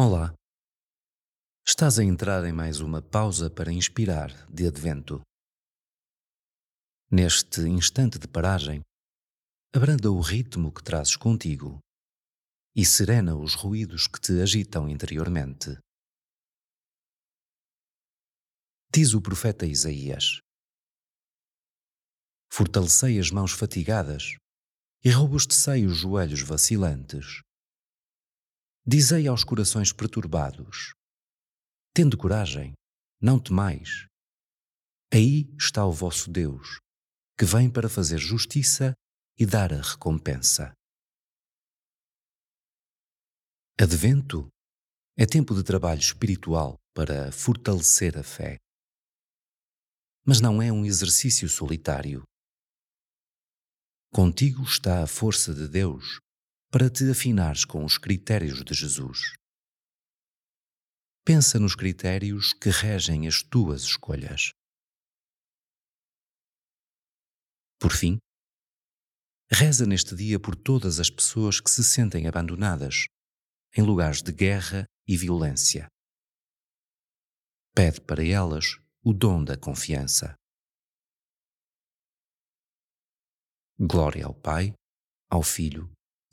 Olá. Estás a entrar em mais uma pausa para inspirar de Advento. Neste instante de paragem, abranda o ritmo que trazes contigo e serena os ruídos que te agitam interiormente. Diz o profeta Isaías: Fortalecei as mãos fatigadas e robustecei os joelhos vacilantes. Dizei aos corações perturbados: Tende coragem, não temais. Aí está o vosso Deus, que vem para fazer justiça e dar a recompensa. Advento é tempo de trabalho espiritual para fortalecer a fé. Mas não é um exercício solitário. Contigo está a força de Deus para te afinares com os critérios de Jesus. Pensa nos critérios que regem as tuas escolhas. Por fim, reza neste dia por todas as pessoas que se sentem abandonadas em lugares de guerra e violência. Pede para elas o dom da confiança. Glória ao Pai, ao Filho